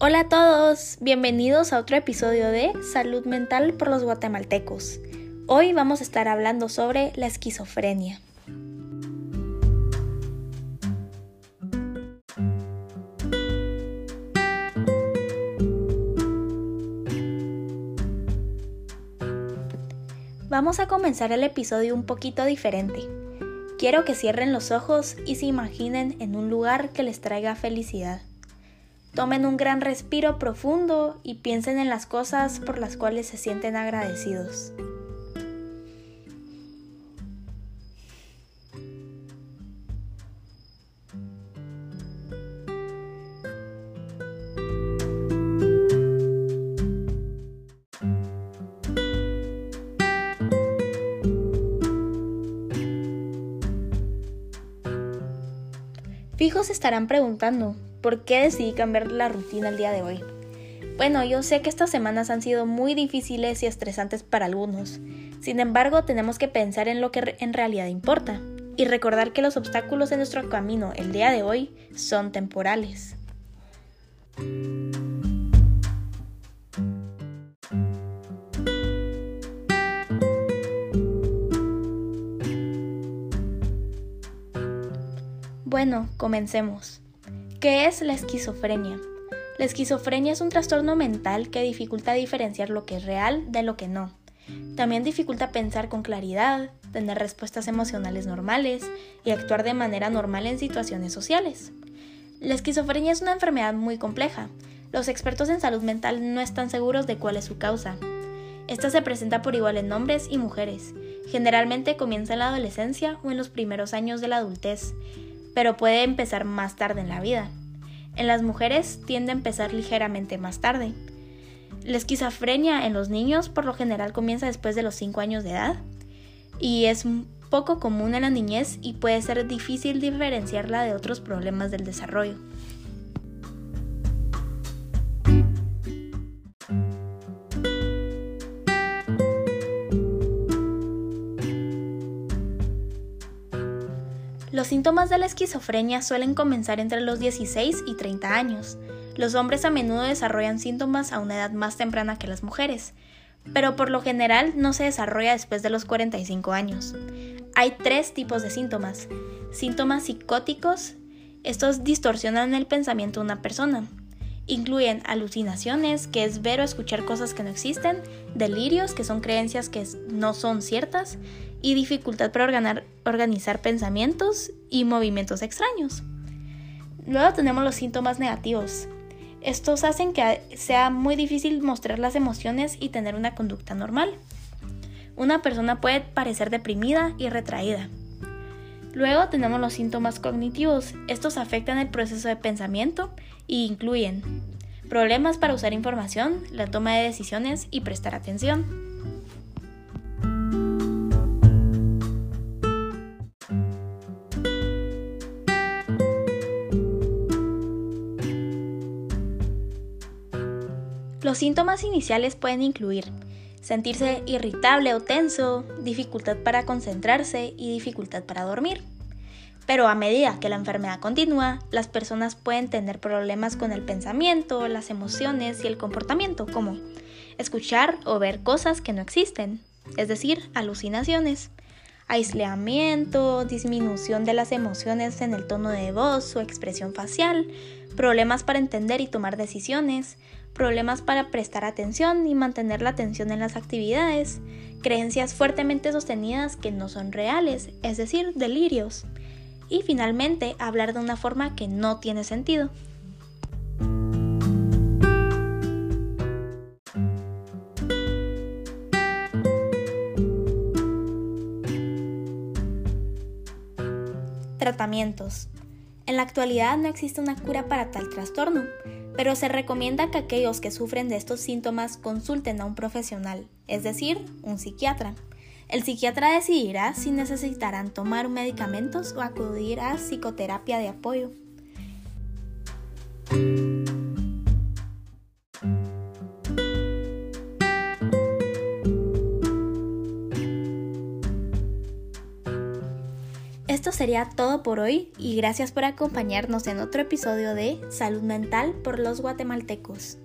Hola a todos, bienvenidos a otro episodio de Salud Mental por los guatemaltecos. Hoy vamos a estar hablando sobre la esquizofrenia. Vamos a comenzar el episodio un poquito diferente. Quiero que cierren los ojos y se imaginen en un lugar que les traiga felicidad. Tomen un gran respiro profundo y piensen en las cosas por las cuales se sienten agradecidos. Fijos estarán preguntando, ¿por qué decidí cambiar la rutina el día de hoy? Bueno, yo sé que estas semanas han sido muy difíciles y estresantes para algunos. Sin embargo, tenemos que pensar en lo que en realidad importa y recordar que los obstáculos en nuestro camino el día de hoy son temporales. Bueno, comencemos. ¿Qué es la esquizofrenia? La esquizofrenia es un trastorno mental que dificulta diferenciar lo que es real de lo que no. También dificulta pensar con claridad, tener respuestas emocionales normales y actuar de manera normal en situaciones sociales. La esquizofrenia es una enfermedad muy compleja. Los expertos en salud mental no están seguros de cuál es su causa. Esta se presenta por igual en hombres y mujeres. Generalmente comienza en la adolescencia o en los primeros años de la adultez, pero puede empezar más tarde en la vida. En las mujeres tiende a empezar ligeramente más tarde. La esquizofrenia en los niños por lo general comienza después de los 5 años de edad y es poco común en la niñez y puede ser difícil diferenciarla de otros problemas del desarrollo. Los síntomas de la esquizofrenia suelen comenzar entre los 16 y 30 años. Los hombres a menudo desarrollan síntomas a una edad más temprana que las mujeres, pero por lo general no se desarrolla después de los 45 años. Hay tres tipos de síntomas. Síntomas psicóticos, estos distorsionan el pensamiento de una persona. Incluyen alucinaciones, que es ver o escuchar cosas que no existen, delirios, que son creencias que no son ciertas, y dificultad para organizar pensamientos y movimientos extraños. Luego tenemos los síntomas negativos. Estos hacen que sea muy difícil mostrar las emociones y tener una conducta normal. Una persona puede parecer deprimida y retraída. Luego tenemos los síntomas cognitivos. Estos afectan el proceso de pensamiento e incluyen problemas para usar información, la toma de decisiones y prestar atención. Los síntomas iniciales pueden incluir sentirse irritable o tenso, dificultad para concentrarse y dificultad para dormir. Pero a medida que la enfermedad continúa, las personas pueden tener problemas con el pensamiento, las emociones y el comportamiento, como escuchar o ver cosas que no existen, es decir, alucinaciones, aislamiento, disminución de las emociones en el tono de voz o expresión facial, problemas para entender y tomar decisiones, problemas para prestar atención y mantener la atención en las actividades, creencias fuertemente sostenidas que no son reales, es decir, delirios, y finalmente hablar de una forma que no tiene sentido. Tratamientos. En la actualidad no existe una cura para tal trastorno, pero se recomienda que aquellos que sufren de estos síntomas consulten a un profesional, es decir, un psiquiatra. El psiquiatra decidirá si necesitarán tomar medicamentos o acudir a psicoterapia de apoyo. esto sería todo por hoy y gracias por acompañarnos en otro episodio de Salud Mental por los guatemaltecos.